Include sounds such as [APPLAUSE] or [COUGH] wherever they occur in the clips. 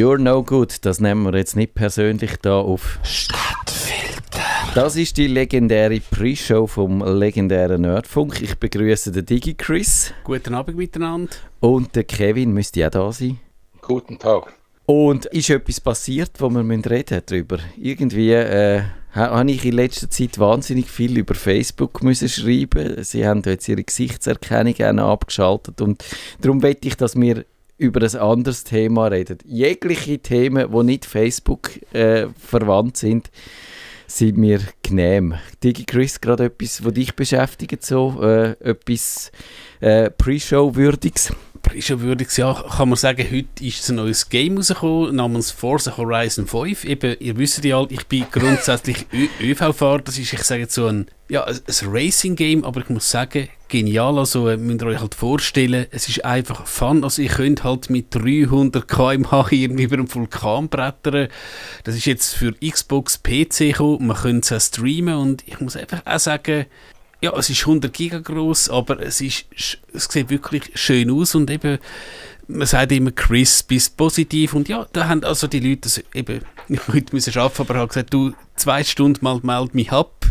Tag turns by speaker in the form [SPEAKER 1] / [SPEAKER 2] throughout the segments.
[SPEAKER 1] You're No Good, das nehmen wir jetzt nicht persönlich da auf
[SPEAKER 2] Stadtfilter.
[SPEAKER 1] Das ist die legendäre Pre-Show vom legendären Nerdfunk. Ich begrüße den Digi Chris.
[SPEAKER 2] Guten Abend miteinander.
[SPEAKER 1] Und der Kevin müsste ja da sein.
[SPEAKER 3] Guten Tag.
[SPEAKER 1] Und ist etwas passiert, wo wir reden darüber? Irgendwie äh, habe ich in letzter Zeit wahnsinnig viel über Facebook müssen schreiben. Sie haben jetzt ihre Gesichtserkennung abgeschaltet und darum wette ich, dass wir über ein anderes Thema reden. Jegliche Themen, die nicht Facebook äh, verwandt sind, sind mir genehm. Digi Chris, gerade etwas, was dich beschäftigt, so äh, etwas äh, Pre-Show-würdiges?
[SPEAKER 2] Ich ja, kann man sagen, heute ist ein neues Game rausgekommen namens Forza Horizon 5. Eben, ihr wisst ja, ich bin grundsätzlich ÖV-Fahrer. Das ist, ich sage jetzt so ein, ja, ein Racing-Game, aber ich muss sagen, genial. Also äh, müsst ihr euch halt vorstellen, es ist einfach Fun. Also ihr könnt halt mit 300 km/h irgendwie über einen Vulkan brettern. Das ist jetzt für Xbox, PC gekommen. Man könnte es streamen und ich muss einfach auch sagen, ja, es ist 100 Giga groß, aber es, ist, es sieht wirklich schön aus und eben, man sagt immer Chris bis positiv und ja, da haben also die Leute das eben, [LAUGHS] ich heute müssen arbeiten, aber haben gesagt, du, zwei Stunden mal meld mich ab.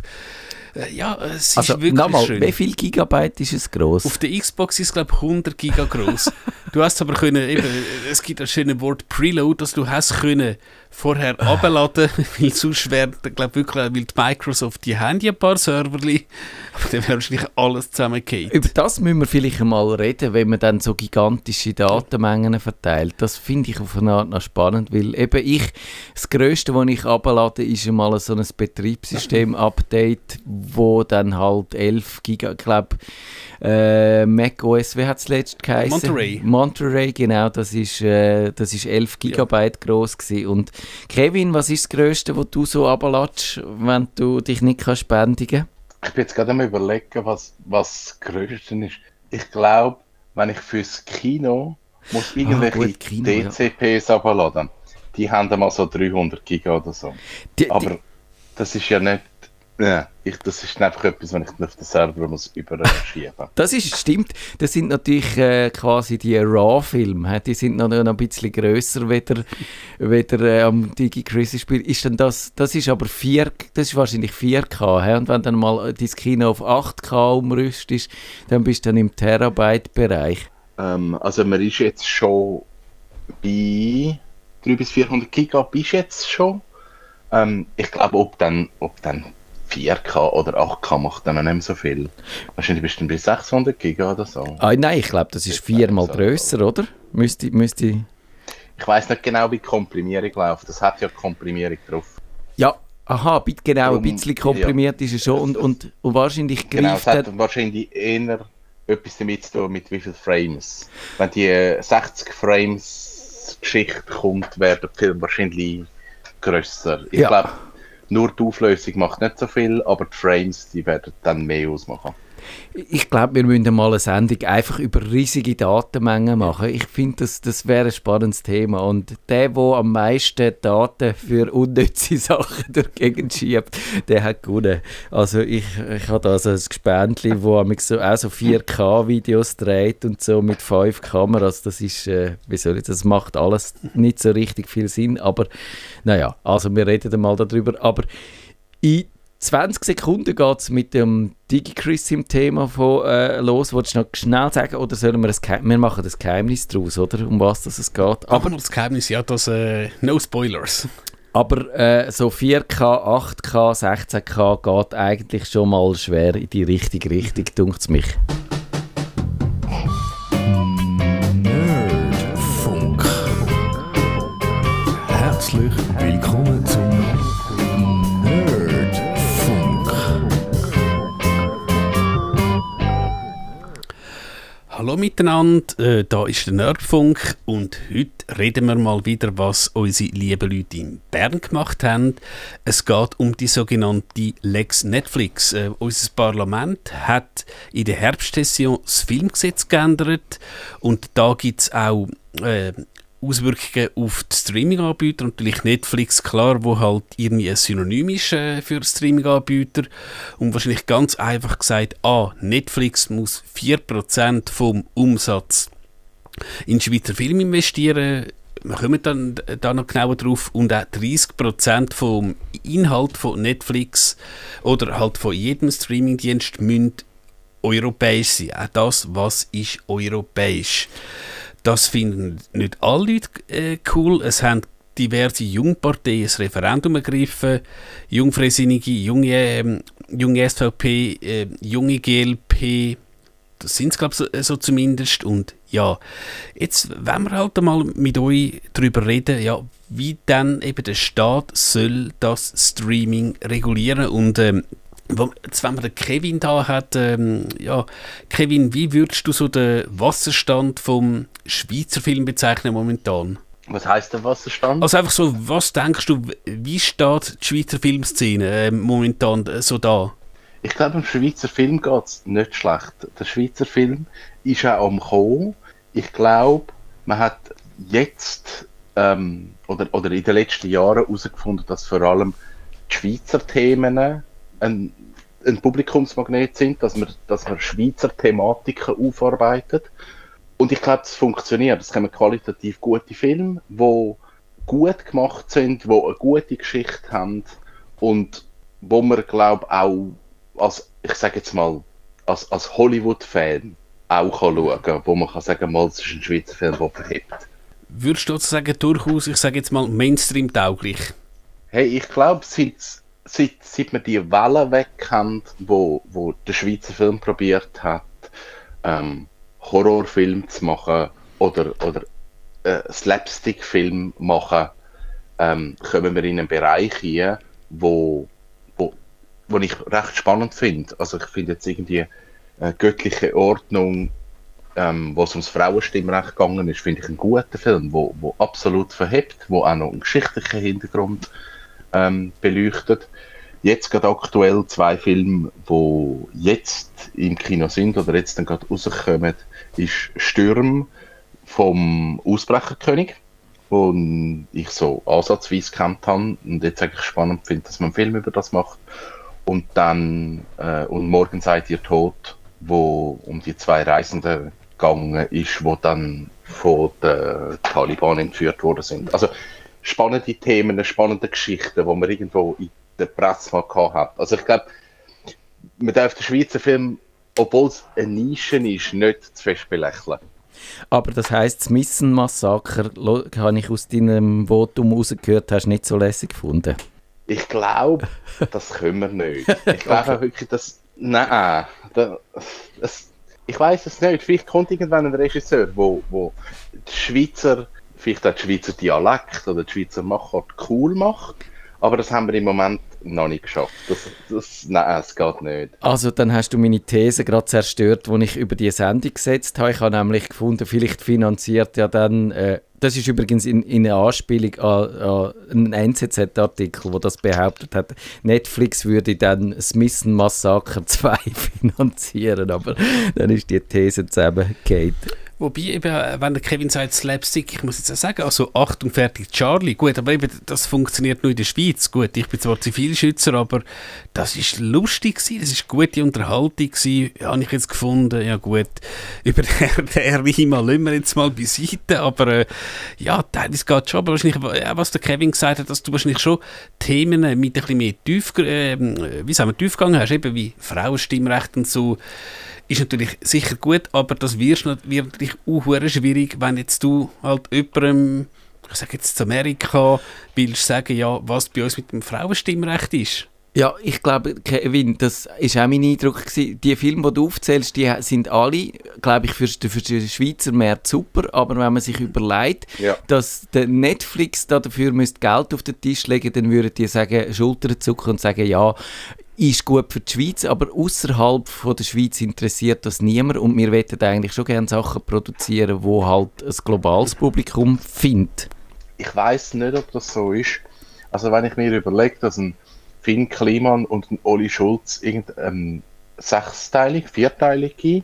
[SPEAKER 2] Äh, ja, es
[SPEAKER 1] also,
[SPEAKER 2] ist wirklich
[SPEAKER 1] nochmal,
[SPEAKER 2] schön.
[SPEAKER 1] wie viel Gigabyte ist es groß?
[SPEAKER 2] Auf der Xbox ist es glaube ich 100 Giga groß. [LAUGHS] du hast aber können, eben, es gibt ein schönes Wort Preload, dass du hast können vorher abladen, [LAUGHS] weil sonst wäre, glaube wirklich, weil die Microsoft, die haben ja ein paar Serverli, aber dann wäre wahrscheinlich alles zusammengekehrt.
[SPEAKER 1] Über das müssen wir vielleicht einmal reden, wenn man dann so gigantische Datenmengen verteilt. Das finde ich auf eine Art noch spannend, weil eben ich, das Größte, was ich ablade, ist einmal so ein Betriebssystem-Update, wo dann halt 11 Giga, ich glaube, äh, Mac OS, wie hat es letztes geheißen?
[SPEAKER 2] Monterey.
[SPEAKER 1] Monterey, genau, das ist, äh, das ist 11 Gigabyte ja. groß gewesen. Und Kevin, was ist das Größte, was du so ablatschst, wenn du dich nicht kannst bändigen
[SPEAKER 3] Ich bin jetzt gerade am überlegen, was, was das Größte ist. Ich glaube, wenn ich fürs Kino muss ah, irgendwelche ah, gut, Kino, DCPs ja. abladen, die haben mal so 300 Giga oder so. Die, Aber die, das ist ja nicht ja, ich, das ist einfach etwas, wenn ich auf den Server muss überschieben muss. [LAUGHS]
[SPEAKER 1] das ist, stimmt. Das sind natürlich äh, quasi die RAW-Filme. Die sind noch, noch ein bisschen grösser, weder, weder äh, am Digi-Crisis-Spiel. Ist dann das, das ist aber 4, das ist wahrscheinlich 4K. He? Und wenn dann mal dein Kino auf 8K umrüstest, dann bist du dann im Terabyte-Bereich.
[SPEAKER 3] Ähm, also man ist jetzt schon bei 300 bis 400 Giga bist jetzt schon. Ähm, ich glaube, ob dann, ob dann 4K oder 8K macht dann nicht mehr so viel. Wahrscheinlich bist du bei 600 Giga oder so.
[SPEAKER 1] Ah, nein, ich glaube, das ist viermal grösser, oder? Müsste, müsste...
[SPEAKER 3] Ich weiß nicht genau, wie Komprimierung läuft. Das hat ja Komprimierung drauf.
[SPEAKER 1] Ja, aha, genau, ein bisschen komprimiert ja. ist es schon und, und, und wahrscheinlich
[SPEAKER 3] Genau, es hat wahrscheinlich eher etwas damit zu tun, mit wie vielen Frames. Wenn die 60 Frames Geschichte kommt, werden die Filme wahrscheinlich grösser. Ich ja. glaube, nur die Auflösung macht nicht so viel, aber die Frames, die werden dann mehr ausmachen.
[SPEAKER 1] Ich glaube, wir müssen mal eine Sendung einfach über riesige Datenmengen machen. Ich finde, das, das wäre ein spannendes Thema. Und der, der am meisten Daten für unnütze [LAUGHS] Sachen dagegen schiebt, der hat gewonnen. Also ich, ich habe da so ein Gespendli, wo so, auch so 4K-Videos dreht und so mit fünf Kameras. Das ist, äh, wie soll ich das, macht alles nicht so richtig viel Sinn. Aber naja, also wir reden mal darüber. Aber in 20 Sekunden geht es mit dem DigiChris im Thema von, äh, los. Wolltest du noch schnell sagen oder sollen wir das wir machen das Geheimnis draus, oder? Um was das es geht.
[SPEAKER 2] Aber das Geheimnis, ja, das äh, No Spoilers.
[SPEAKER 1] Aber äh, so 4K, 8K, 16K geht eigentlich schon mal schwer in die richtige Richtung, dunkt es mich.
[SPEAKER 2] Hallo miteinander, äh, da ist der Nerdfunk und heute reden wir mal wieder, was unsere lieben Leute in Bern gemacht haben. Es geht um die sogenannte Lex Netflix. Äh, unser Parlament hat in der Herbstsession das Filmgesetz geändert und da gibt es auch äh, Auswirkungen auf die Streaming-Anbieter. Natürlich Netflix, klar, wo halt irgendwie ein Synonym ist äh, für Streaming-Anbieter. Und wahrscheinlich ganz einfach gesagt, ah, Netflix muss 4% vom Umsatz in Schweizer Film investieren. wir kommen dann da noch genauer drauf, und auch 30% vom Inhalt von Netflix oder halt von jedem Streamingdienst müssen europäisch sein. Auch das, was ist europäisch. Das finden nicht alle Leute äh, cool. Es haben diverse Jungparteien ein Referendum ergriffen, Jungfreisinnige, junge, ähm, junge SVP, äh, junge GLP, das sind es glaube ich so, so, zumindest. Und ja, jetzt wenn wir halt einmal mit euch darüber reden, ja, wie dann eben der Staat soll das Streaming regulieren. Und ähm, Jetzt, wenn man den Kevin da hat, ähm, ja, Kevin, wie würdest du so den Wasserstand vom Schweizer Film bezeichnen momentan?
[SPEAKER 3] Was heißt der Wasserstand?
[SPEAKER 2] Also einfach so, was denkst du, wie steht die Schweizer Filmszene äh, momentan so da?
[SPEAKER 3] Ich glaube, im Schweizer Film geht es nicht schlecht. Der Schweizer Film ist auch am Kommen. Ich glaube, man hat jetzt ähm, oder, oder in den letzten Jahren herausgefunden, dass vor allem die Schweizer Themen ein, ein Publikumsmagnet sind, dass man, dass man Schweizer Thematiken aufarbeitet. Und ich glaube, das funktioniert. Es kommen qualitativ gute Filme, die gut gemacht sind, die eine gute Geschichte haben und wo man, glaube ich, auch als, ich sage jetzt mal, als, als Hollywood-Fan auch kann schauen kann, wo man kann sagen mal, es ist ein Schweizer Film, der verhebt.
[SPEAKER 2] Würdest du sagen, durchaus, ich sage jetzt mal, Mainstream-tauglich?
[SPEAKER 3] Hey, ich glaube, seit, seit, seit man die Welle wegkennt, wo, wo der Schweizer Film probiert hat, ähm, Horrorfilm zu machen oder, oder äh, Slapstick-Film machen, ähm, kommen wir in einen Bereich hier, wo, wo, wo ich recht spannend finde. Also ich finde jetzt irgendwie äh, göttliche Ordnung, ähm, wo es ums Frauenstimmrecht gegangen ist, finde ich einen guten Film, wo, wo absolut verhebt, wo auch noch einen geschichtlichen Hintergrund ähm, beleuchtet. Jetzt gerade aktuell zwei Filme, wo jetzt im Kino sind oder jetzt dann gerade rauskommen, ist Stürm vom Ausbrecherkönig, den ich so ansatzweise kennt habe und jetzt eigentlich spannend finde, dass man einen Film über das macht. Und dann äh, und Morgen seid ihr tot, wo um die zwei Reisenden gegangen ist, wo dann von den Taliban entführt worden sind. Also spannende Themen, spannende Geschichten, wo man irgendwo in der Presse mal gehabt hat. Also ich glaube, man darf den Schweizer Film, obwohl es eine Nische ist, nicht zu fest belächeln.
[SPEAKER 1] Aber das heisst, das Missen-Massaker, habe ich aus deinem Votum rausgehört, hast du nicht so lässig gefunden?
[SPEAKER 3] Ich glaube, [LAUGHS] das können wir nicht. Ich glaube okay. wirklich, dass. Nein, das, ich weiß es nicht. Vielleicht kommt irgendwann ein Regisseur, wo, wo die Schweizer, vielleicht auch die Schweizer Dialekt oder die Schweizer Machart cool macht. Aber das haben wir im Moment noch nicht geschafft. Das, das, nein, es geht nicht.
[SPEAKER 1] Also dann hast du meine These gerade zerstört, die ich über die Sendung gesetzt habe. Ich habe nämlich gefunden, vielleicht finanziert ja dann, äh, das ist übrigens in, in einer Anspielung an, an einen NZZ-Artikel, wo das behauptet hat, Netflix würde dann Smith Massaker [LAUGHS] 2 finanzieren, aber dann ist die These zusammengefallen.
[SPEAKER 2] Wobei eben, wenn der Kevin sagt Slapstick, ich muss jetzt auch sagen, also Achtung, fertig, Charlie, gut, aber eben, das funktioniert nur in der Schweiz. Gut, ich bin zwar Zivilschützer, aber das ist lustig gewesen, das ist gute Unterhaltung gewesen, habe ich jetzt gefunden, ja gut, [LAUGHS] über den Rima lassen wir jetzt mal beiseite, aber äh, ja, das geht schon, aber wahrscheinlich, was der Kevin gesagt hat, dass du wahrscheinlich schon Themen mit ein bisschen mehr Tief, äh, wie sagen wir, Tiefgang hast, eben wie Frauenstimmrecht und so, ist natürlich sicher gut, aber das wird natürlich auch schwierig, wenn jetzt du halt jemandem, ich sage jetzt zu Amerika, willst sagen, ja, was bei uns mit dem Frauenstimmrecht ist.
[SPEAKER 1] Ja, ich glaube, Kevin, das ist auch mein Eindruck gewesen. Die Filme, die du aufzählst, die sind alle, glaube ich, für, für den Schweizer Markt super, aber wenn man sich überlegt, ja. dass der Netflix da dafür müsste Geld auf den Tisch legen, dann würden die sagen, Schultern zucken und sagen, ja, ist gut für die Schweiz, aber außerhalb der Schweiz interessiert das niemand und wir wollen eigentlich schon gerne Sachen produzieren, wo halt ein globales Publikum findet.
[SPEAKER 3] Ich weiß nicht, ob das so ist. Also wenn ich mir überlege, dass ein Finn Kliman und ein Oli Schulz irgendeine ähm, sechsteilig, vierteilige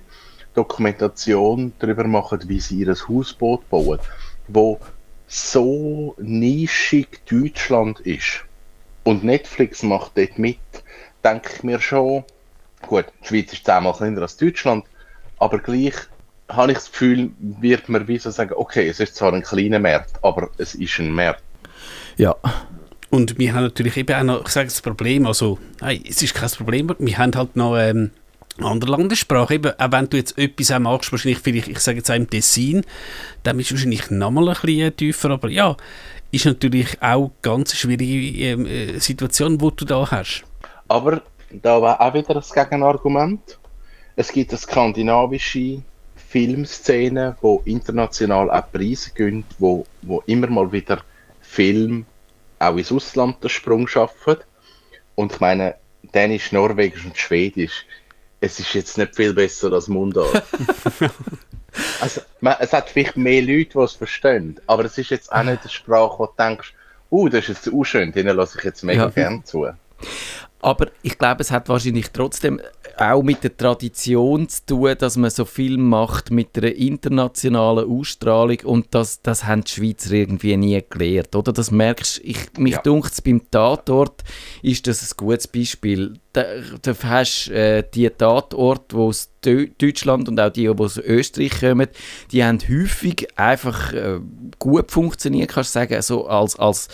[SPEAKER 3] Dokumentation darüber machen, wie sie ihr Hausboot bauen, wo so nischig Deutschland ist und Netflix macht dort mit, denke ich mir schon, gut, die Schweiz ist zehnmal kleiner als Deutschland, aber gleich habe ich das Gefühl, wird man wie so sagen, okay, es ist zwar ein kleiner Markt, aber es ist ein Markt.
[SPEAKER 1] Ja.
[SPEAKER 2] Und wir haben natürlich eben auch noch, ich sage das Problem, also, nein, es ist kein Problem, wir haben halt noch ähm, andere Landessprache. Eben, auch wenn du jetzt etwas auch machst, wahrscheinlich vielleicht, ich sage jetzt auch im Dessin, dann bist du wahrscheinlich nochmal ein bisschen tiefer, aber ja, ist natürlich auch eine ganz schwierige ähm, äh, Situation, die du da hast.
[SPEAKER 3] Aber da war auch wieder das Gegenargument. Es gibt eine skandinavische Filmszene, wo international auch Preise gönnt, wo, wo immer mal wieder Film auch ins Ausland den Sprung schaffen. Und ich meine, Dänisch, Norwegisch und Schwedisch, es ist jetzt nicht viel besser als Mundart. [LAUGHS] also, man, es hat vielleicht mehr Leute, die es verstehen, aber es ist jetzt auch nicht eine Sprache, wo du denkst, uh, das ist jetzt auch schön, denen lasse ich jetzt mega ja. gern zu.
[SPEAKER 1] Aber ich glaube, es hat wahrscheinlich trotzdem auch mit der Tradition zu tun, dass man so viel macht mit einer internationalen Ausstrahlung und das, das haben die Schweizer irgendwie nie gelernt, oder? Das merkst ich, mich ja. dunkt beim Tatort ist das ein gutes Beispiel. Da hast äh, die Tatorte, die aus Deutschland und auch die, die aus Österreich kommen, die haben häufig einfach äh, gut funktioniert, kannst du sagen, so als, als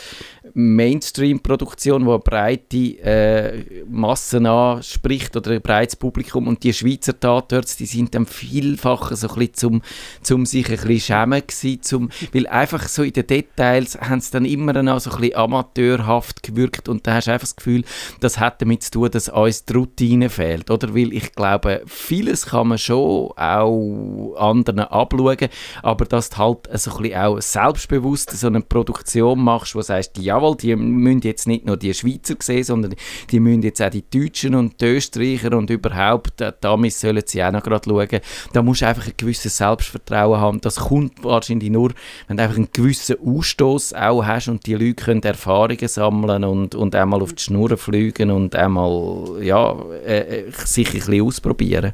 [SPEAKER 1] Mainstream-Produktion, die eine breite äh, Massen anspricht oder ein breites Publikum. Und die Schweizer Tatorte, die sind dann vielfach so ein bisschen zum, zum sich ein bisschen schämen gewesen, zum, weil einfach so in den Details haben sie dann immer noch so ein bisschen amateurhaft gewirkt und da hast du einfach das Gefühl, das hat damit zu tun, dass uns die Routine fehlt, oder? Weil ich glaube, vieles kann man schon auch anderen abschauen, aber dass du halt so ein bisschen auch selbstbewusst so eine Produktion machst, wo du sagst, jawohl, die müssen jetzt nicht nur die Schweizer sehen, sondern die müssen jetzt auch die Deutschen und die Österreicher und überhaupt, äh, damit sollen sie auch noch gerade schauen. Da musst du einfach ein gewisses Selbstvertrauen haben. Das kommt wahrscheinlich nur, wenn du einfach einen gewissen Ausstoß auch hast und die Leute können Erfahrungen sammeln und, und einmal auf die Schnur fliegen und einmal ja, äh, äh sich ein bisschen ausprobieren.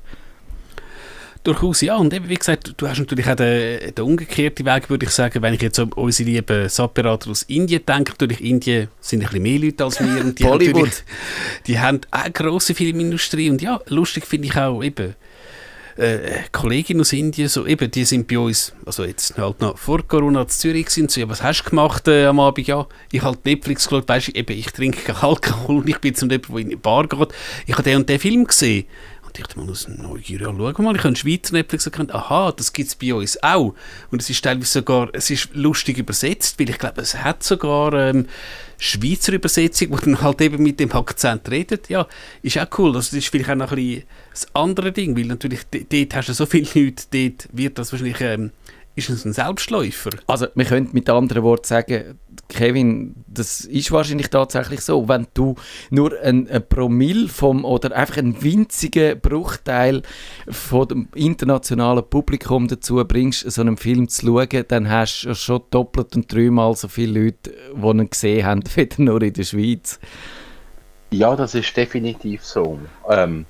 [SPEAKER 2] Durchaus, ja. Und eben, wie gesagt, du hast natürlich auch den, den umgekehrten Weg, würde ich sagen. Wenn ich jetzt an unsere lieben Subberater aus Indien denke, natürlich, Indien sind ein bisschen mehr Leute als wir. Und die
[SPEAKER 1] Bollywood.
[SPEAKER 2] Haben die haben auch eine grosse Filmindustrie. Und ja, lustig finde ich auch eben, äh, Kolleginnen aus Indien, so eben, die sind bei uns, also jetzt halt noch vor Corona in Zürich sind, so, ja, was hast du gemacht äh, am Abend? Ja, ich habe Netflix geschaut, weißt du, eben, ich trinke Alkohol und ich bin zum jemand, der in die Bar geht. Ich habe den und den Film gesehen dachte mal aus Neugier, ja, schau mal, ich habe Schweizer Netflix erkannt, aha, das gibt es bei uns auch. Und es ist teilweise sogar, es ist lustig übersetzt, weil ich glaube, es hat sogar ähm, Schweizer Übersetzung, wo dann halt eben mit dem Akzent redet. Ja, ist auch cool. Also das ist vielleicht auch noch ein bisschen das andere Ding, weil natürlich dort hast du so viele Leute, dort wird das wahrscheinlich ähm, ist es ein Selbstläufer?
[SPEAKER 1] Also, wir können mit anderen Worten sagen, Kevin, das ist wahrscheinlich tatsächlich so. Wenn du nur ein, ein Promille vom oder einfach einen winzigen Bruchteil von dem internationalen Publikum dazu bringst, so einen Film zu schauen, dann hast du schon doppelt und dreimal so viele Leute, die ihn gesehen haben, [LAUGHS] wie nur in der Schweiz.
[SPEAKER 3] Ja, das ist definitiv so. Ähm,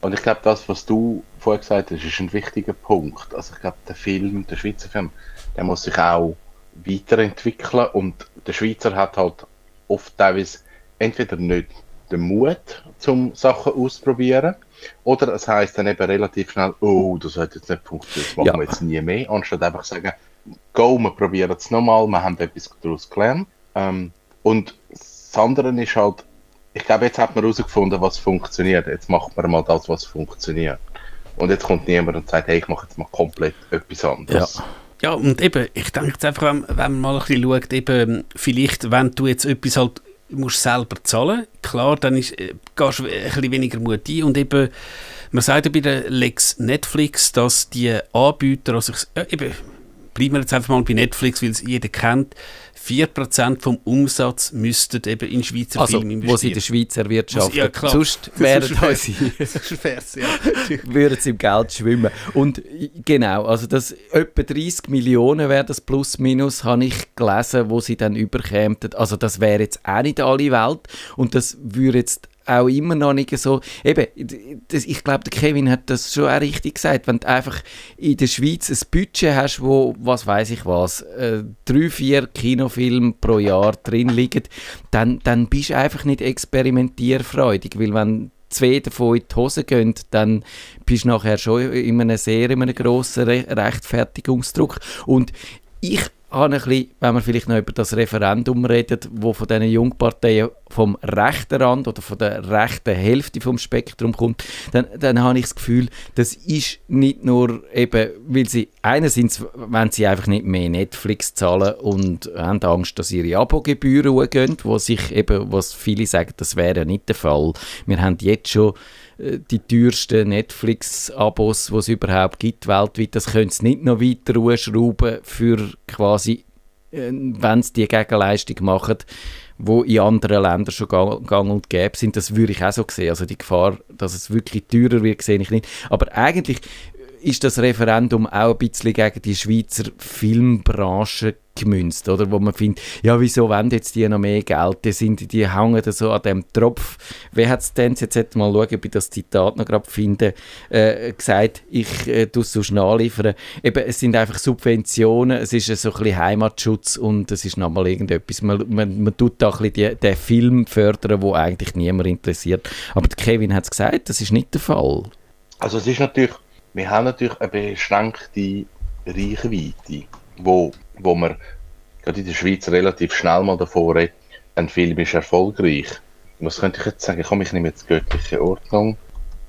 [SPEAKER 3] und ich glaube, das, was du vorher gesagt hast, ist ein wichtiger Punkt. Also ich glaube, der Film, der Schweizer Film, der muss sich auch weiterentwickeln und der Schweizer hat halt oft teilweise entweder nicht den Mut, zum Sachen auszuprobieren, oder es heißt dann eben relativ schnell, oh, das hat jetzt nicht funktioniert, das machen ja. wir jetzt nie mehr, anstatt einfach zu sagen, go, wir probieren es nochmal, wir haben etwas daraus gelernt. Ähm, und das andere ist halt, ich glaube, jetzt hat man herausgefunden, was funktioniert, jetzt macht man mal das, was funktioniert. Und jetzt kommt niemand und sagt, hey, ich mache jetzt mal komplett etwas anderes.
[SPEAKER 2] Ja. Ja, und eben, ich denke jetzt einfach, wenn, man mal ein bisschen schaut, eben, vielleicht, wenn du jetzt etwas halt musst selber zahlen, klar, dann ist, äh, gehst du ein bisschen weniger Mut ein. Und eben, man sagt ja bei der Lex Netflix, dass die Anbieter, also ich, ja, eben, bleiben wir jetzt einfach mal bei Netflix, weil es jeder kennt, 4% vom Umsatz müssten eben in Schweizer
[SPEAKER 1] also,
[SPEAKER 2] Filme
[SPEAKER 1] investieren. wo sie in der Schweiz erwirtschaften. Ja, klar. Sonst wären sie, [LAUGHS] ja. [LAUGHS] würden sie im Geld schwimmen. Und genau, also das etwa 30 Millionen wäre das plus minus, habe ich gelesen, wo sie dann überkämen. Also das wäre jetzt auch nicht alle Welt und das würde jetzt auch immer noch nicht so. Eben, das, ich glaube, der Kevin hat das schon auch richtig gesagt. Wenn du einfach in der Schweiz ein Budget hast, wo, was weiß ich was, äh, drei, vier Kinofilme pro Jahr drin liegen, dann, dann bist du einfach nicht experimentierfreudig. Weil wenn zwei davon in die Hose gehen, dann bist du nachher schon in einem sehr in einem grossen Re Rechtfertigungsdruck. Und ich habe ein bisschen, wenn wir vielleicht noch über das Referendum reden, wo von diesen Jungparteien vom rechten Rand oder von der rechten Hälfte vom Spektrum kommt, dann, dann habe ich das Gefühl, das ist nicht nur eben, weil sie, einerseits, wenn sie einfach nicht mehr Netflix zahlen und haben Angst, dass ihre Abogebühren hochgehen, wo sich eben, was viele sagen, das wäre nicht der Fall. Wir haben jetzt schon die teuersten Netflix-Abos, die es überhaupt gibt weltweit, das können sie nicht noch weiter hochschrauben für quasi, äh, wenn sie die Gegenleistung machen, wo in anderen Ländern schon gang, und gäbe sind. Das würde ich auch so sehen. Also die Gefahr, dass es wirklich teurer wird, sehe ich nicht. Aber eigentlich ist das Referendum auch ein bisschen gegen die Schweizer Filmbranche gemünzt, oder? Wo man findet, ja, wieso wollen jetzt die noch mehr Geld? Die, sind, die hängen da so an dem Tropf. Wer hat es denn, jetzt mal schauen, ob ich das Zitat noch gerade finde, äh, gesagt, ich äh, tue es so nachliefern. Eben, es sind einfach Subventionen, es ist so ein bisschen Heimatschutz und es ist nochmal irgendetwas. Man, man, man tut da ein bisschen den Film fördern, wo eigentlich niemand interessiert. Aber Kevin hat es gesagt, das ist nicht der Fall.
[SPEAKER 3] Also es ist natürlich, wir haben natürlich eine beschränkte Reichweite, wo wo man gerade in der Schweiz relativ schnell mal davor redet, ein Film ist erfolgreich. Was könnte ich jetzt sagen? Komm, ich nehme jetzt göttliche Ordnung.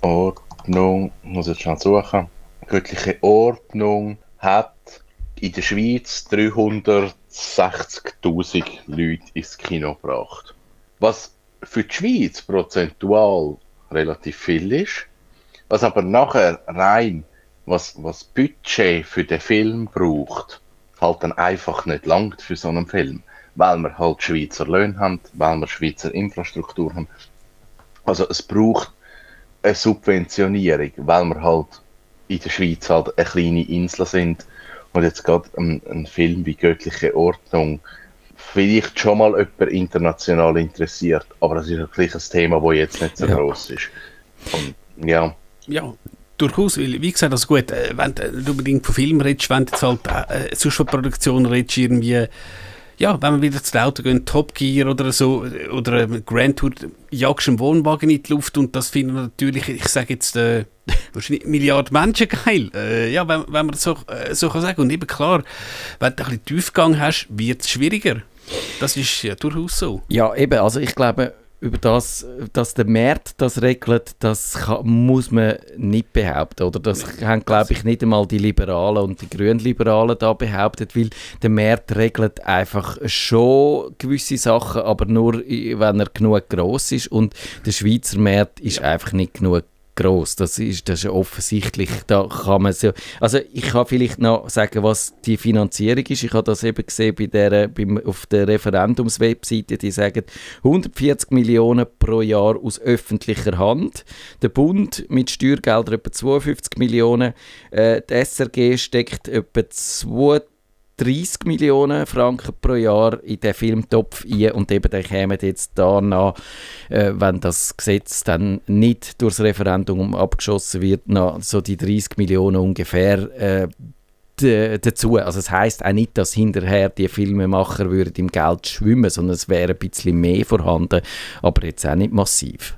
[SPEAKER 3] Ordnung, muss jetzt schnell suchen. Göttliche Ordnung hat in der Schweiz 360.000 Leute ins Kino gebracht. Was für die Schweiz prozentual relativ viel ist, was aber nachher rein, was, was Budget für den Film braucht, halt dann einfach nicht langt für so einen Film, weil wir halt Schweizer Löhne haben, weil wir Schweizer Infrastruktur haben. Also es braucht eine Subventionierung, weil wir halt in der Schweiz halt eine kleine Insel sind und jetzt gerade ein, ein Film wie Göttliche Ordnung vielleicht schon mal jemand international interessiert, aber das ist wirklich ein Thema, das jetzt nicht so ja. groß ist. Und, ja.
[SPEAKER 2] Ja, durchaus, weil, wie gesagt, also gut, äh, wenn du unbedingt von Filmen redest, wenn du jetzt halt äh, sonst von Produktion redest, irgendwie, ja, wenn wir wieder zu Auto gehen, Top Gear oder so, oder äh, Grand Tour, jagst einen Wohnwagen in die Luft und das finden natürlich, ich sage jetzt, äh, [LAUGHS] wahrscheinlich Milliarden Menschen geil. Äh, ja, wenn, wenn man das so, äh, so kann sagen. Und eben klar, wenn du ein bisschen Tiefgang hast, wird es schwieriger. Das ist ja durchaus so.
[SPEAKER 1] Ja, eben, also ich glaube, über das, dass der Markt das regelt, das kann, muss man nicht behaupten. Oder? Das haben, glaube ich, nicht einmal die Liberalen und die Grünliberalen da behauptet, weil der Markt regelt einfach schon gewisse Sachen, aber nur, wenn er genug groß ist. Und der Schweizer Markt ist einfach nicht genug groß. Das ist, das ist offensichtlich. Da kann man so, also ich kann vielleicht noch sagen, was die Finanzierung ist. Ich habe das eben gesehen bei der, beim, auf der Referendumswebseite. Die sagen 140 Millionen pro Jahr aus öffentlicher Hand. Der Bund mit Steuergeldern etwa 52 Millionen. Äh, die SRG steckt etwa 2 30 Millionen Franken pro Jahr in den Filmtopf ein und eben dann kämen jetzt danach, äh, wenn das Gesetz dann nicht durchs Referendum abgeschossen wird, noch so die 30 Millionen ungefähr äh, dazu. Also es heißt auch nicht, dass hinterher die Filmemacher würden im Geld schwimmen, sondern es wäre ein bisschen mehr vorhanden, aber jetzt auch nicht massiv.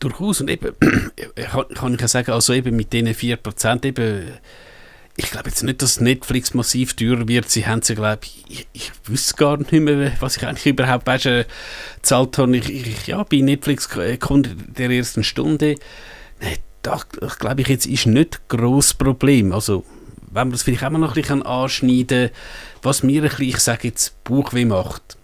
[SPEAKER 2] Durchaus und eben [CLEARS THROAT] kann, ich ja sagen, also eben mit diesen 4% eben ich glaube jetzt nicht, dass Netflix massiv teurer wird. Sie haben sie, glaube ich, ich, wüsste gar nicht mehr, was ich eigentlich überhaupt weißt, äh, gezahlt habe. Ich, ich, ja, bei Netflix Kunde der ersten Stunde. Nee, da glaube ich jetzt ist nicht grosses Problem. Also, wenn man das vielleicht auch noch ein bisschen anschneiden was mir ein bisschen, ich sage jetzt, Bauchweh macht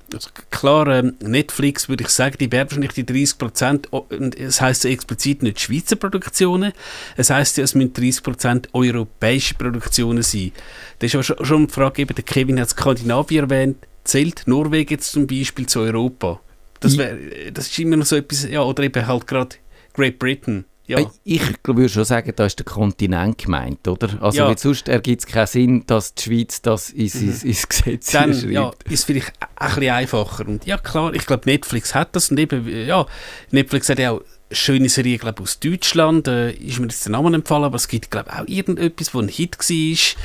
[SPEAKER 2] klar, ähm, Netflix würde ich sagen, die werden wahrscheinlich die 30 Prozent, es heißt ja explizit nicht Schweizer Produktionen, es heißt ja, es müssen 30 Prozent europäische Produktionen sein. Das ist aber schon die Frage, eben, der Kevin hat Skandinavien erwähnt, zählt Norwegen jetzt zum Beispiel zu Europa? Das, wär, das ist immer noch so etwas, ja, oder eben halt gerade Great Britain. Ja.
[SPEAKER 1] Ich würde schon sagen, da ist der Kontinent gemeint, oder? Also ja. sonst ergibt es keinen Sinn, dass die Schweiz das ins, mhm. ins, Gesetz
[SPEAKER 2] Dann, schreibt. Ja, ist vielleicht ein bisschen einfacher. Und ja, klar, ich glaube, Netflix hat das. Und eben, ja, Netflix hat ja auch schöne Serie, glaube aus Deutschland. Äh, ist mir jetzt der Name empfallen, aber es gibt, glaube auch irgendetwas, wo ein Hit war.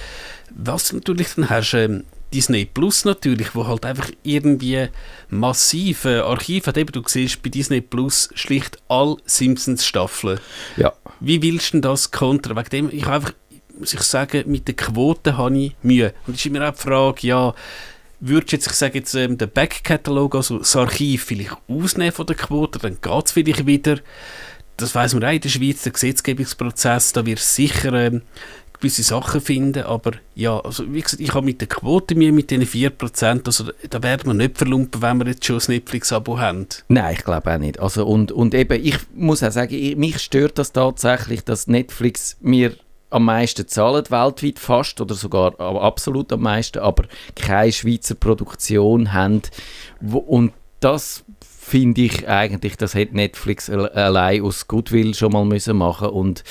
[SPEAKER 2] Was natürlich dann hast, ähm, Disney Plus natürlich, wo halt einfach irgendwie massive Archive hat. Eben, du siehst bei Disney Plus schlicht all Simpsons-Staffeln.
[SPEAKER 1] Ja.
[SPEAKER 2] Wie willst du denn das kontern? Wegen dem, ich einfach, muss ich sagen, mit der Quote habe ich Mühe. Und es ist immer auch die Frage, ja, würdest du jetzt, ich sage jetzt, ähm, den Backkatalog, also das Archiv vielleicht ausnehmen von der Quote, dann geht es vielleicht wieder. Das weiß man auch in der Schweiz, der Gesetzgebungsprozess, da wird sicher ähm, gewisse Sachen finden, aber ja, also wie gesagt, ich habe mit der Quote mir mit den 4%, also da werden wir nicht verlumpen, wenn wir jetzt schon ein Netflix-Abo haben.
[SPEAKER 1] Nein, ich glaube auch nicht. Also und, und eben, ich muss auch sagen, ich, mich stört das tatsächlich, dass Netflix mir am meisten zahlt weltweit fast oder sogar absolut am meisten, aber keine Schweizer Produktion haben und das finde ich eigentlich, das hätte Netflix allein aus Goodwill schon mal müssen machen und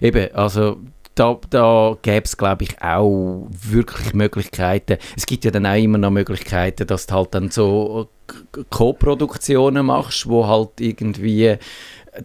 [SPEAKER 1] eben, also da, da gäbe es, glaube ich, auch wirklich Möglichkeiten. Es gibt ja dann auch immer noch Möglichkeiten, dass du halt dann so Co-Produktionen machst, wo halt irgendwie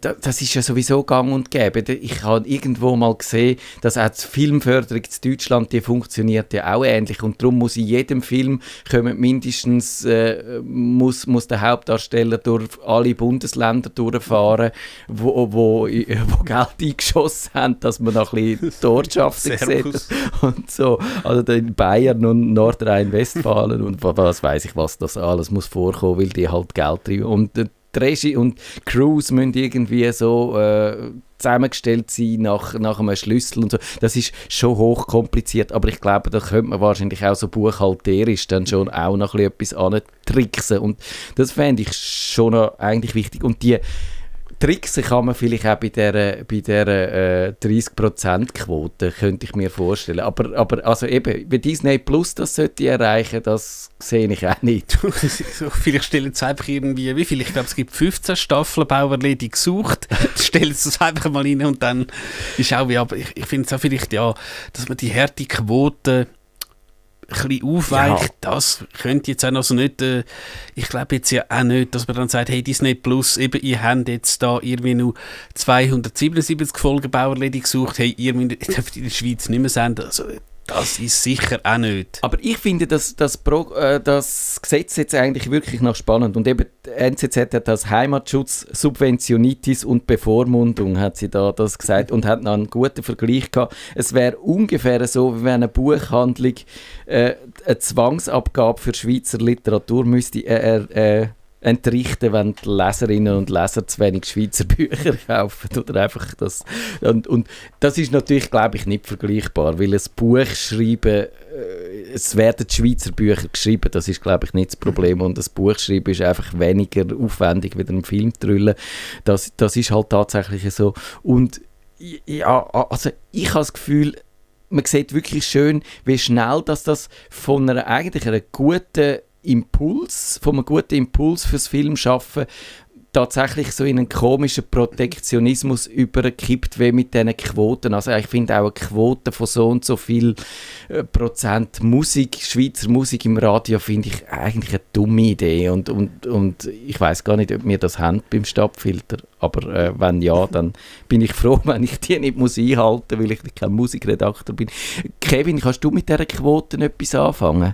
[SPEAKER 1] das ist ja sowieso gang und gäbe. Ich habe irgendwo mal gesehen, dass auch die Filmförderung in Deutschland, die funktioniert ja auch ähnlich und darum muss in jedem Film kommen mindestens äh, muss, muss der Hauptdarsteller durch alle Bundesländer durchfahren, wo, wo, [LAUGHS] wo Geld eingeschossen haben, dass man noch ein bisschen Ortschaften [LAUGHS] sieht und so. Also in Bayern und Nordrhein-Westfalen und was weiß ich was, das alles muss vorkommen, weil die halt Geld treiben. Und äh, die Regie und Crews müssen irgendwie so äh, zusammengestellt sein nach, nach einem Schlüssel und so. Das ist schon hochkompliziert, aber ich glaube, da könnte man wahrscheinlich auch so buchhalterisch dann schon auch noch etwas antricksen und das fände ich schon eigentlich wichtig. Und die tricksen kann man vielleicht auch bei dieser, bei dieser äh, 30%-Quote, könnte ich mir vorstellen. Aber, aber also eben, bei Disney Plus das sollte erreichen, das sehe ich auch nicht. [LAUGHS]
[SPEAKER 2] vielleicht stellen sie einfach irgendwie, wie viel? Ich glaube, es gibt 15 Staffeln Bauerledig gesucht. [LAUGHS] stellen sie es einfach mal rein und dann ist auch wie, aber ich, ich finde es auch vielleicht, ja, dass man die harte Quote ein bisschen aufweicht, ja. das könnte jetzt auch noch so nicht, äh, ich glaube jetzt ja auch nicht, dass man dann sagt, hey Disney Plus, eben, ihr habt jetzt da irgendwie nur 277 Folgen Bauerledig gesucht, hey, ihr dürft in der Schweiz nicht mehr senden, also das ist sicher auch nicht.
[SPEAKER 1] Aber ich finde das, das, Pro, äh, das Gesetz jetzt eigentlich wirklich noch spannend. Und eben, die NZZ hat das Heimatschutz, Subventionitis und Bevormundung, hat sie da das gesagt und hat noch einen guten Vergleich gehabt. Es wäre ungefähr so, wie wenn eine Buchhandlung äh, eine Zwangsabgabe für Schweizer Literatur müsste äh, äh, entrichten, wenn die Leserinnen und Leser zu wenig Schweizer Bücher [LAUGHS] kaufen oder einfach das. Und, und das ist natürlich glaube ich nicht vergleichbar, weil ein Buch schreiben äh, es werden Schweizer Bücher geschrieben, das ist glaube ich nicht das Problem. Und das Buch schreiben ist einfach weniger aufwendig wie ein Film drüllen. Das, das ist halt tatsächlich so. Und ja, also ich habe das Gefühl, man sieht wirklich schön, wie schnell dass das von einer eigentlich einer guten Impuls, von einem guten Impuls fürs Filmschaffen tatsächlich so in einen komischen Protektionismus überkippt, wie mit diesen Quoten. Also ich finde auch eine Quote von so und so viel äh, Prozent Musik, Schweizer Musik im Radio, finde ich eigentlich eine dumme Idee und, und, und ich weiß gar nicht, ob wir das haben beim Stabfilter, aber äh, wenn ja, [LAUGHS] dann bin ich froh, wenn ich die nicht muss einhalten, weil ich kein Musikredakteur bin. Kevin, kannst du mit dieser Quote etwas anfangen?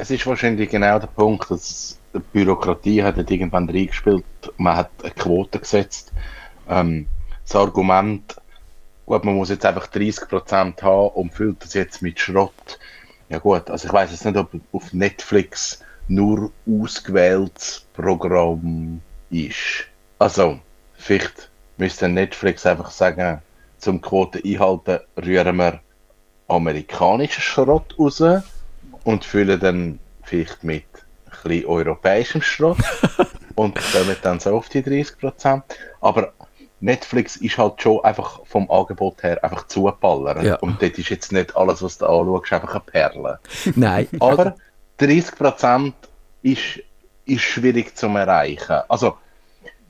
[SPEAKER 3] Es ist wahrscheinlich genau der Punkt, dass die Bürokratie hat irgendwann reingespielt. Man hat eine Quote gesetzt. Ähm, das Argument, gut, man muss jetzt einfach 30% haben und füllt das jetzt mit Schrott. Ja gut, also ich weiß jetzt nicht, ob auf Netflix nur ausgewähltes Programm ist. Also, vielleicht müsste Netflix einfach sagen, zum Quote einhalten, rühren wir amerikanischen Schrott raus und füllen dann vielleicht mit ein bisschen europäischem Schrott [LAUGHS] und kommen dann so auf die 30%. Aber Netflix ist halt schon einfach vom Angebot her einfach zuballern. Ja. Und dort ist jetzt nicht alles, was du anschaust, einfach eine Perle.
[SPEAKER 1] Nein.
[SPEAKER 3] Aber 30% ist, ist schwierig zu erreichen. Also,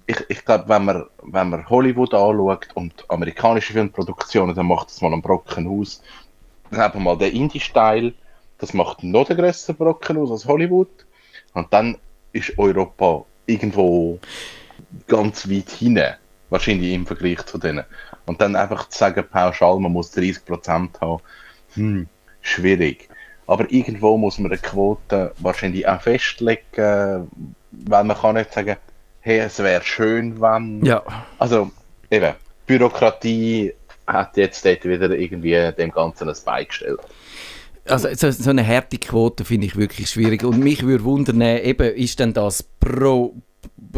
[SPEAKER 3] ich, ich glaube, wenn man, wenn man Hollywood anschaut und amerikanische Filmproduktionen, dann macht es mal einen Brocken aus. Dann haben wir mal den Indie-Style das macht noch den größeren Brocken aus als Hollywood. Und dann ist Europa irgendwo ganz weit hinten, wahrscheinlich im Vergleich zu denen. Und dann einfach zu sagen, pauschal, man muss 30% haben, hm, schwierig. aber irgendwo muss man eine Quote wahrscheinlich auch festlegen, weil man kann nicht sagen, hey, es wäre schön, wenn...
[SPEAKER 1] Ja.
[SPEAKER 3] Also, eben, Bürokratie hat jetzt dort wieder irgendwie dem Ganzen ein Bein gestellt.
[SPEAKER 1] Also so, so eine Härtequote finde ich wirklich schwierig. Und mich würde wundern, eben, ist denn das pro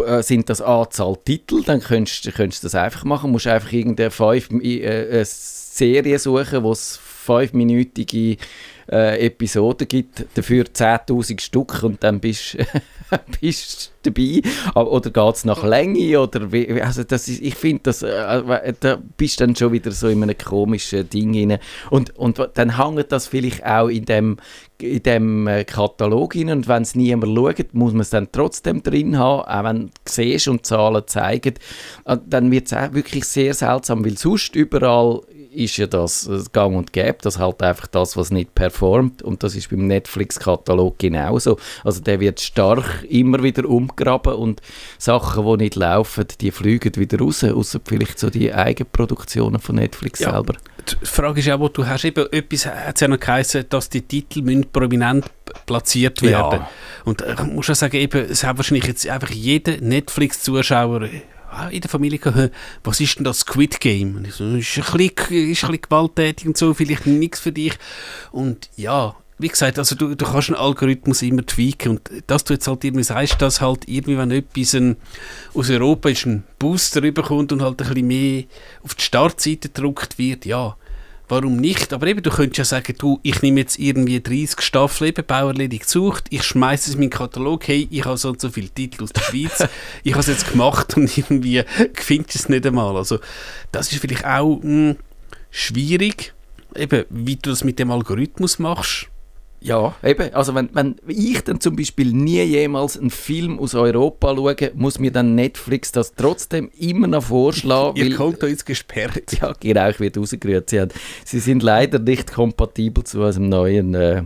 [SPEAKER 1] äh, sind das Anzahl Titel, dann könntest, du das einfach machen. Du musst einfach irgendeine fünf, äh, Serie suchen, wo es fünfminütige äh, Episoden gibt, dafür 10'000 Stück und dann bist [LAUGHS] du dabei. Oder geht es nach Länge? Oder wie, also das ist, ich finde, äh, da bist du dann schon wieder so in einem komischen Ding rein. Und, und dann hängt das vielleicht auch in dem, in dem äh, Katalog rein und wenn es niemand schaut, muss man es dann trotzdem drin haben, auch wenn du siehst und Zahlen zeigen, äh, dann wird es auch wirklich sehr seltsam, weil sonst überall ist ja das Gang und Gäbe, das halt einfach das, was nicht performt und das ist beim Netflix-Katalog genauso. Also der wird stark immer wieder umgraben und Sachen, die nicht laufen, die fliegen wieder raus, außer vielleicht so die Eigenproduktionen von Netflix ja. selber.
[SPEAKER 2] Die Frage ist auch, wo du hast eben etwas, hat es ja noch geheißen, dass die Titel müssen prominent platziert werden. Ja. Und ich muss auch sagen, eben, es hat wahrscheinlich jetzt einfach jeder Netflix-Zuschauer Ah, in der Familie gehört, was ist denn das Squid Game? Und ich so, ist ein bisschen, ist ein bisschen gewalttätig und so, vielleicht nichts für dich. Und ja, wie gesagt, also du, du kannst einen Algorithmus immer tweaken und dass du jetzt halt irgendwie sagst, dass halt irgendwie, wenn etwas ein, aus Europa ist, ein Booster rüberkommt und halt ein bisschen mehr auf die Startseite gedruckt wird, ja, warum nicht? Aber eben, du könntest ja sagen, du, ich nehme jetzt irgendwie 30 Staffeln eben Bauerledig gesucht, ich schmeiße es in meinen Katalog, hey, ich habe so und so viele Titel aus der Schweiz, [LAUGHS] ich habe es jetzt gemacht und irgendwie finde es nicht einmal. Also das ist vielleicht auch mh, hm, schwierig, eben, wie du das mit dem Algorithmus machst.
[SPEAKER 1] Ja, eben. Also wenn, wenn ich dann zum Beispiel nie jemals einen Film aus Europa schaue, muss mir dann Netflix das trotzdem immer noch vorschlagen. [LAUGHS]
[SPEAKER 2] Ihr Konto ist gesperrt. [LAUGHS]
[SPEAKER 1] Ja, genau, ich werde rausgerührt. Sie, sie sind leider nicht kompatibel zu unserem neuen äh,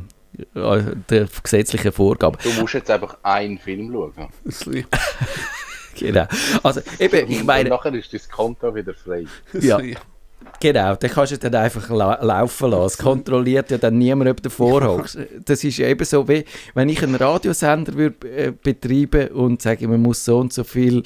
[SPEAKER 1] der gesetzlichen Vorgaben.
[SPEAKER 3] Du musst jetzt einfach einen Film schauen. [LAUGHS]
[SPEAKER 1] genau. Also eben, ich meine...
[SPEAKER 3] Und nachher ist das Konto wieder frei.
[SPEAKER 1] Ja. Genau, dann kannst du dann einfach la laufen lassen. Es kontrolliert ja dann niemand, ob du vorhockst. Das ist eben so, wie wenn ich einen Radiosender würde, äh, betreiben und sage, man muss so und so viel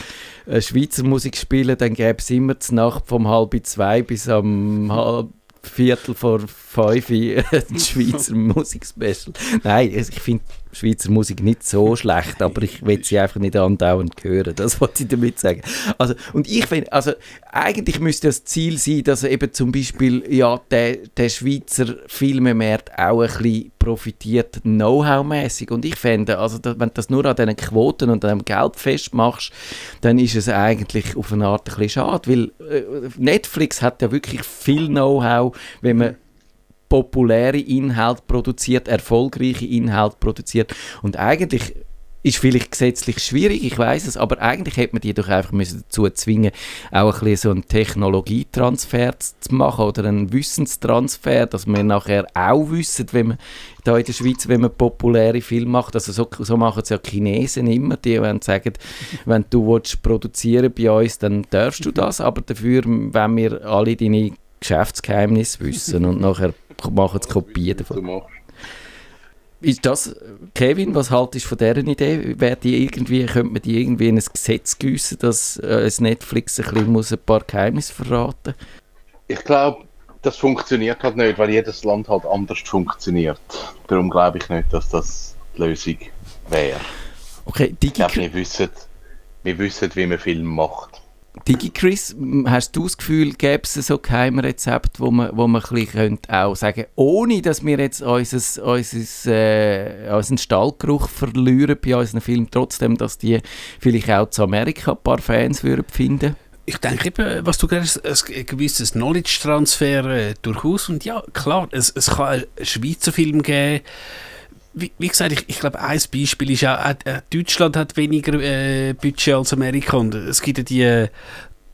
[SPEAKER 1] äh, Schweizer Musik spielen, dann gäbe es immer die Nacht vom halb zwei bis am halb Viertel vor fünf ein [LAUGHS] Schweizer Musikspecial. Nein, ich finde Schweizer Musik nicht so [LAUGHS] schlecht, aber ich will sie einfach nicht andauernd hören. Das wollte ich damit sagen. Also, und ich finde, also eigentlich müsste das Ziel sein, dass eben zum Beispiel ja, der, der Schweizer Filmemarkt auch ein bisschen profitiert, Know-how-mäßig. Und ich finde, also, wenn du das nur an diesen Quoten und an dem Geld festmachst, dann ist es eigentlich auf eine Art ein bisschen schade, weil äh, Netflix hat ja wirklich viel Know-how, wenn man populäre Inhalte produziert, erfolgreiche Inhalte produziert. Und eigentlich ist vielleicht gesetzlich schwierig, ich weiß es, aber eigentlich hätte man die doch einfach müssen dazu zwingen, auch ein bisschen so einen Technologietransfer zu machen oder einen Wissenstransfer, dass wir nachher auch wissen, wenn man da in der Schweiz, wenn man populäre Filme macht, also so, so machen es ja Chinesen immer, die wenn sagen, [LAUGHS] wenn du willst produzieren bei uns, dann darfst du das, aber dafür, wenn wir alle deine Geschäftsgeheimnisse wissen und [LAUGHS] nachher machen sie Kopien davon. Ist das, Kevin, was haltest du von dieser Idee? Wer die irgendwie, könnte man die irgendwie in ein Gesetz gießen, dass äh, Netflix ein, bisschen muss ein paar Geheimnisse verraten
[SPEAKER 3] Ich glaube, das funktioniert halt nicht, weil jedes Land halt anders funktioniert. Darum glaube ich nicht, dass das die Lösung wäre.
[SPEAKER 1] Okay, Digi ich
[SPEAKER 3] glaube, wir wissen, wir wissen, wie man Film macht.
[SPEAKER 1] DigiChris, hast du das Gefühl, gäbe es so Geheimrezept, wo man, wo man ein bisschen auch sagen ohne dass wir jetzt unser, unser, äh, unseren Stallgeruch verlieren bei unseren Filmen, trotzdem, dass die vielleicht auch zu Amerika ein paar Fans würden finden
[SPEAKER 2] ich denke eben, was du sagst, ein gewisses Knowledge-Transfer äh, durchaus. Und ja, klar, es, es kann einen Schweizer Film geben, wie, wie, gesagt, ich, ich glaube, ein Beispiel ist ja, äh, Deutschland hat weniger äh, Budget als Amerika und es gibt ja die äh,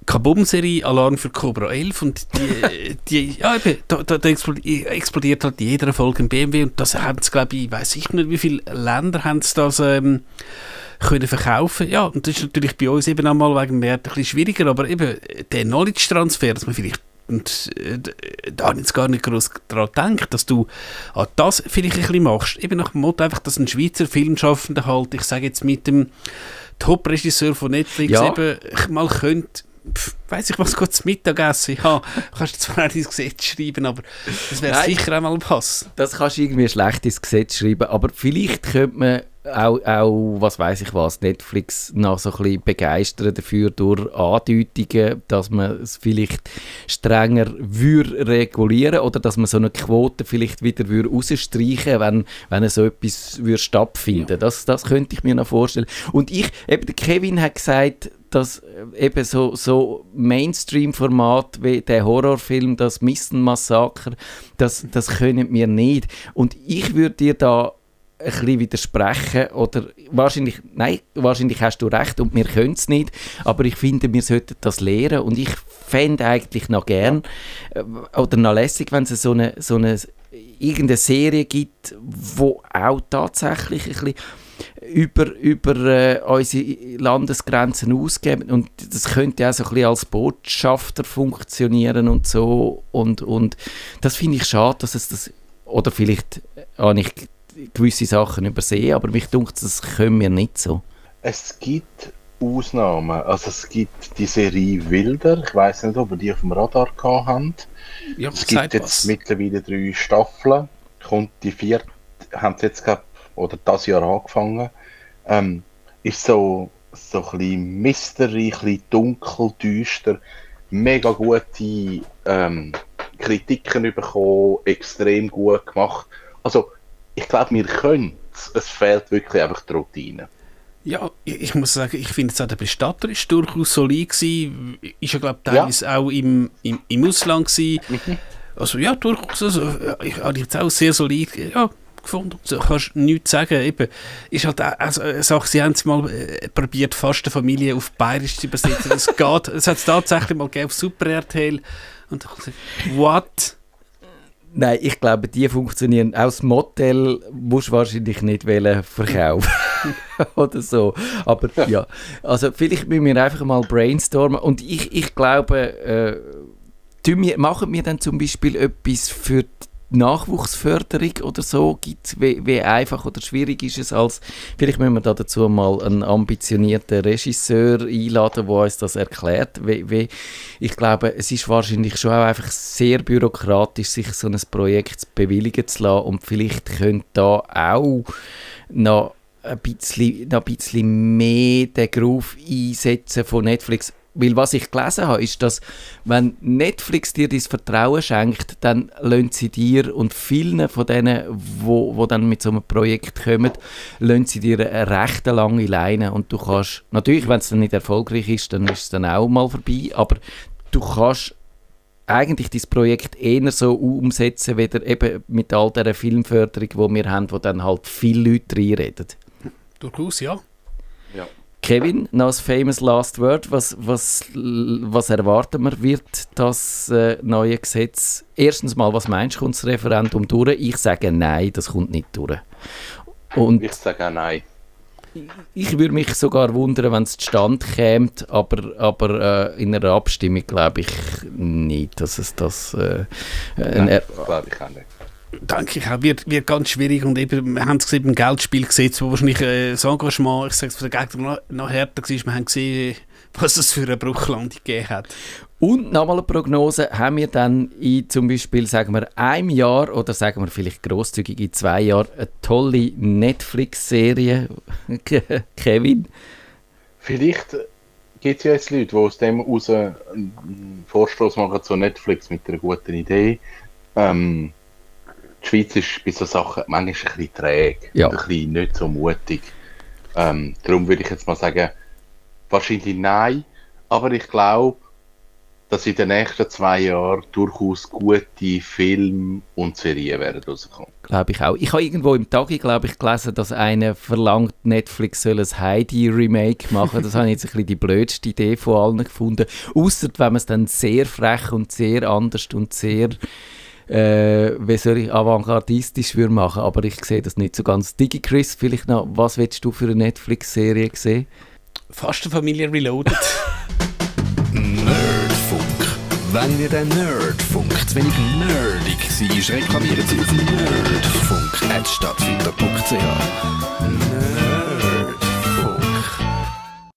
[SPEAKER 2] Kabum-Serie Alarm für Cobra 11 und die, [LAUGHS] die ja, eben, da, da, da, explodiert halt in jeder Folge ein BMW und das haben sie, glaube ich, weiß ich nicht, wie viele Länder haben sie das ähm, können verkaufen. Ja, und das ist natürlich bei uns eben einmal wegen dem Wert ein bisschen schwieriger, aber eben der Knowledge-Transfer, dass man vielleicht und äh, da habe ich jetzt gar nicht groß daran gedacht, dass du an das vielleicht ein bisschen machst. Eben nach dem Motto einfach, dass ein Schweizer Filmschaffender halt, ich sage jetzt mit dem Top-Regisseur von Netflix
[SPEAKER 1] Ja.
[SPEAKER 2] eben mal könnte, weiss ich was, kurz Mittagessen, ja, kannst du zwar nicht ins Gesetz schreiben, aber das wäre sicher einmal pass.
[SPEAKER 1] Das kannst du irgendwie schlecht ins Gesetz schreiben, aber vielleicht könnte man auch, auch was weiß ich was, Netflix noch so ein bisschen begeistern dafür durch Andeutungen, dass man es vielleicht strenger würde regulieren oder dass man so eine Quote vielleicht wieder würde rausstreichen wenn, wenn so etwas würde stattfinden das, das könnte ich mir noch vorstellen. Und ich, eben der Kevin hat gesagt, dass äh, eben so, so Mainstream-Format wie der Horrorfilm, das Missen-Massaker, das, das können wir nicht. Und ich würde dir da ein bisschen widersprechen oder wahrscheinlich, nein, wahrscheinlich hast du recht und wir können es nicht, aber ich finde, wir sollten das lernen und ich fände eigentlich noch gern äh, oder noch lässig, wenn es so eine, so eine irgendeine Serie gibt, wo auch tatsächlich ein bisschen über, über äh, unsere Landesgrenzen ausgeben und das könnte auch so ein bisschen als Botschafter funktionieren und so und, und das finde ich schade, dass es das oder vielleicht habe ich gewisse Sachen übersehen, aber mich dunkt das können wir nicht so.
[SPEAKER 3] Es gibt Ausnahmen. Also es gibt die Serie Wilder. Ich weiß nicht, ob ihr die auf dem Radar gehabt habt.
[SPEAKER 2] Ja,
[SPEAKER 3] Es gibt jetzt
[SPEAKER 2] was.
[SPEAKER 3] mittlerweile drei Staffeln. Kommt die vierte, haben sie jetzt gehabt, oder das Jahr angefangen. Ähm, ist so, so ein bisschen Mystery, ein bisschen dunkel, düster. Mega gute ähm, Kritiken bekommen, extrem gut gemacht. Also, ich glaube, wir können es. Es fehlt wirklich einfach die Routine.
[SPEAKER 2] Ja, ich, muss sagen, ich finde jetzt auch der Bestatter ist durchaus solid gewesen. Ist ja, glaube ich, teilweise auch im, im, im Ausland gewesen. Also ja, durchaus. Also, ja, ich habe jetzt auch sehr solid ja, gefunden. So, kannst nichts sagen. Eben, ist halt auch, also, eine Sache, sie haben es mal äh, probiert, fast eine Familie auf Bayerisch zu übersetzen. Es [LAUGHS] geht. Es hat es tatsächlich mal gegeben auf Super RTL. Und ich habe gesagt, what?
[SPEAKER 1] Nein, ich glaube, die funktionieren. Das Motel musst du wahrscheinlich nicht verkaufen. [LAUGHS] Oder so. Aber [LAUGHS] ja, also vielleicht müssen wir einfach mal brainstormen. Und ich, ich glaube, äh, machen wir dann zum Beispiel etwas für die Nachwuchsförderung oder so? Gibt's, wie, wie einfach oder schwierig ist es als, vielleicht müssen wir da dazu mal einen ambitionierten Regisseur einladen, der uns das erklärt. Wie, wie, ich glaube, es ist wahrscheinlich schon auch einfach sehr bürokratisch, sich so ein Projekt bewilligen zu lassen und vielleicht könnte da auch noch ein bisschen, noch ein bisschen mehr den Groove einsetzen von Netflix. Weil was ich gelesen habe, ist, dass wenn Netflix dir das Vertrauen schenkt, dann lassen sie dir und vielen von denen, wo, wo dann mit so einem Projekt kommen, lassen sie dir eine recht lange Leine und du kannst, natürlich, wenn es dann nicht erfolgreich ist, dann ist es dann auch mal vorbei, aber du kannst eigentlich dieses Projekt eher so umsetzen, wieder eben mit all dieser Filmförderung, die wir haben, wo dann halt viele Leute reinreden.
[SPEAKER 2] Durchaus, ja.
[SPEAKER 3] Ja.
[SPEAKER 1] Kevin, noch das famous last word. Was, was, was erwarten wir? Wird das äh, neue Gesetz... Erstens mal, was meinst du, kommt das Referendum durch? Ich sage nein, das kommt nicht durch. Und
[SPEAKER 3] Ich sage auch nein.
[SPEAKER 1] ich würde mich sogar wundern, wenn es zustande käme, aber, aber äh, in einer Abstimmung glaube ich nicht, dass es das... Äh, ein er
[SPEAKER 3] Das glaube ich auch nicht.
[SPEAKER 2] Denke ich auch, wird, wird ganz schwierig und eben, wir haben es gesehen beim Geldspielgesetz, wo wahrscheinlich äh, das Engagement, ich sage es von der Gegner noch, noch härter war, wir haben gesehen, was es für eine Bruchlandung gegeben hat.
[SPEAKER 1] Und nochmal eine Prognose, haben wir dann in zum Beispiel, sagen wir, einem Jahr oder sagen wir vielleicht grosszügig in zwei Jahren eine tolle Netflix-Serie, [LAUGHS] Kevin?
[SPEAKER 3] Vielleicht gibt es ja jetzt Leute, die aus dem raus einen Vorstoß machen zu Netflix mit einer guten Idee. Ähm, die Schweiz ist bei solchen Sachen manchmal ein bisschen träge
[SPEAKER 1] Ja.
[SPEAKER 3] und ein bisschen nicht so mutig. Ähm, darum würde ich jetzt mal sagen, wahrscheinlich nein, aber ich glaube, dass in den nächsten zwei Jahren durchaus gute Filme und Serien werden rauskommen.
[SPEAKER 1] Glaube ich auch. Ich habe irgendwo im Tagi, glaube ich, gelesen, dass einer verlangt, Netflix soll ein Heidi-Remake machen. Das [LAUGHS] habe ich jetzt ein bisschen die blödste Idee von allen gefunden. Außer wenn man es dann sehr frech und sehr anders und sehr äh, wie soll ich, avantgardistisch würde machen. Aber ich sehe das nicht so ganz. Digi Chris, vielleicht noch, was willst du für eine Netflix-Serie sehen?
[SPEAKER 2] Fast eine Familie Reloaded. [LAUGHS]
[SPEAKER 4] Nerdfunk. Wenn ihr den Nerdfunk zu wenig nerdig seid, reklamiert sie auf nerdfunk.stadtfilter.ch. Nerd